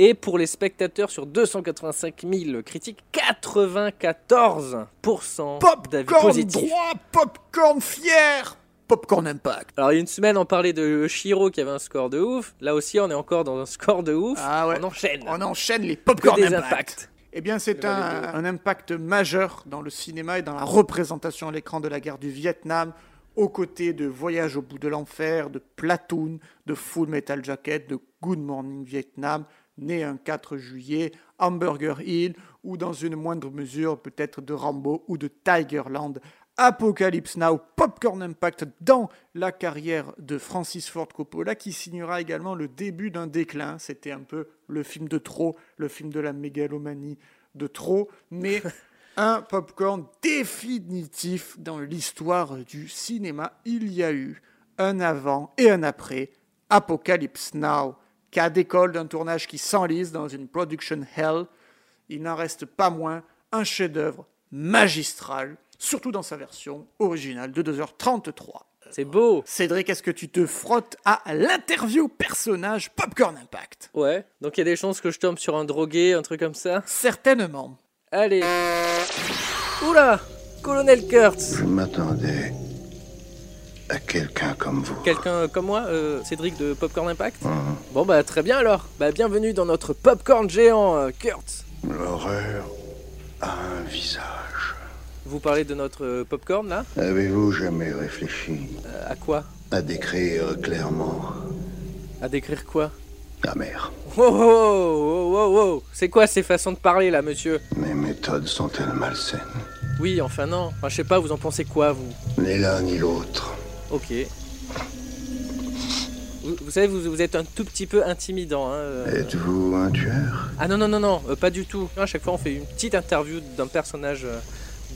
Et pour les spectateurs sur 285 000 critiques, 94% d'avis Popcorn positifs. droit, popcorn fier, popcorn impact. Alors il y a une semaine, on parlait de Shiro qui avait un score de ouf. Là aussi, on est encore dans un score de ouf. Ah ouais. On enchaîne. On enchaîne les popcorn des impact. impacts. Eh bien, c'est un, un impact majeur dans le cinéma et dans la représentation à l'écran de la guerre du Vietnam, aux côtés de Voyage au bout de l'enfer, de Platoon, de Full Metal Jacket, de Good Morning Vietnam, né un 4 juillet, Hamburger Hill, ou dans une moindre mesure peut-être de Rambo ou de Tigerland. Apocalypse Now, Popcorn Impact dans la carrière de Francis Ford Coppola, qui signera également le début d'un déclin. C'était un peu le film de trop, le film de la mégalomanie de trop, mais un popcorn définitif dans l'histoire du cinéma. Il y a eu un avant et un après Apocalypse Now, cas d'école d'un tournage qui s'enlise dans une production hell il n'en reste pas moins un chef-d'œuvre magistral, surtout dans sa version originale de 2h33. C'est beau. Cédric, est-ce que tu te frottes à l'interview personnage Popcorn Impact? Ouais, donc il y a des chances que je tombe sur un drogué, un truc comme ça? Certainement. Allez. Oula Colonel Kurtz Je m'attendais à quelqu'un comme vous. Quelqu'un comme moi, euh, Cédric de Popcorn Impact Mhm. Bon bah très bien alors. Bah bienvenue dans notre popcorn géant, euh, Kurtz. L'horreur a un visage. Vous parlez de notre euh, popcorn là? Avez-vous jamais réfléchi À quoi? À décrire clairement À décrire quoi? La mer Wow, wow, wow, wow, wow. C'est quoi ces façons de parler là, monsieur? Mes méthodes sont-elles malsaines? Oui, enfin non. Enfin, je sais pas, vous en pensez quoi, vous? Ni l'un ni l'autre. Ok. Vous, vous savez, vous, vous êtes un tout petit peu intimidant. Hein, euh. Êtes-vous un tueur? Ah non, non, non, non, euh, pas du tout. À chaque fois, on fait une petite interview d'un personnage euh,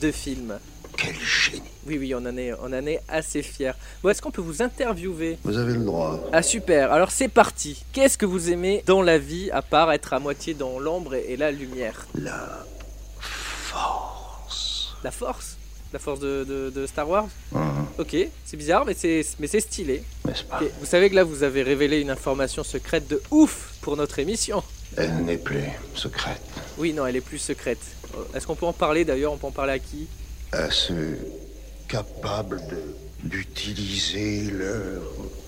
de film. Quel génie Oui, oui, on en est, on en est assez fiers. Bon, est-ce qu'on peut vous interviewer? Vous avez le droit. Ah super, alors c'est parti. Qu'est-ce que vous aimez dans la vie à part être à moitié dans l'ombre et, et la lumière? La force. La force? La force de, de- de Star Wars Mhm. Ok, c'est bizarre, mais c'est mais c'est stylé. N'est-ce pas Vous savez que là, vous avez révélé une information secrète de ouf pour notre émission. Elle n'est plus secrète. Oui, non, elle est plus secrète. Euh, Est-ce qu'on peut en parler d'ailleurs On peut en parler à qui? À ceux capables d'utiliser leur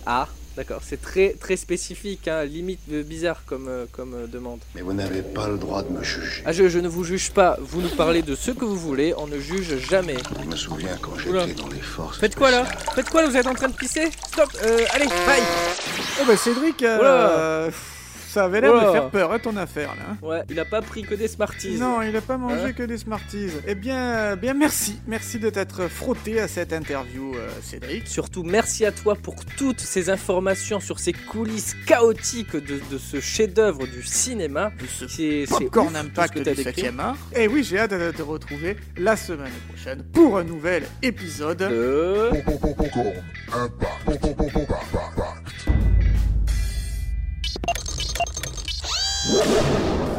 Ah, d'accord, c'est très très spécifique, hein, limite euh, bizarre comme, euh, comme euh, demande. Mais vous n'avez pas le droit de me juger. Ah, je, je ne vous juge pas, vous nous parlez de ce que vous voulez, on ne juge jamais. Je me souviens quand j'étais dans les forces. Faites quoi là Faites quoi là Vous êtes en train de pisser? Stop euh, Allez, bye Oh bah Cédric, euh, ça avait l'air de faire peur, hein, ton affaire là. hein. Ouais, il a pas pris que des Smarties. Non, il a pas mangé Hein que des Smarties. Eh bien, euh, bien merci. Merci de t'être frotté à cette interview, euh, Cédric. Surtout, merci à toi pour toutes ces informations sur ces coulisses chaotiques de, de ce chef-d'œuvre du cinéma. De ce C'est c'est Popcorn ouf, tout ce Impact que du décrit. 7 art. Et oui, j'ai hâte de te retrouver la semaine prochaine pour un nouvel épisode. De... Popcorn Impact. you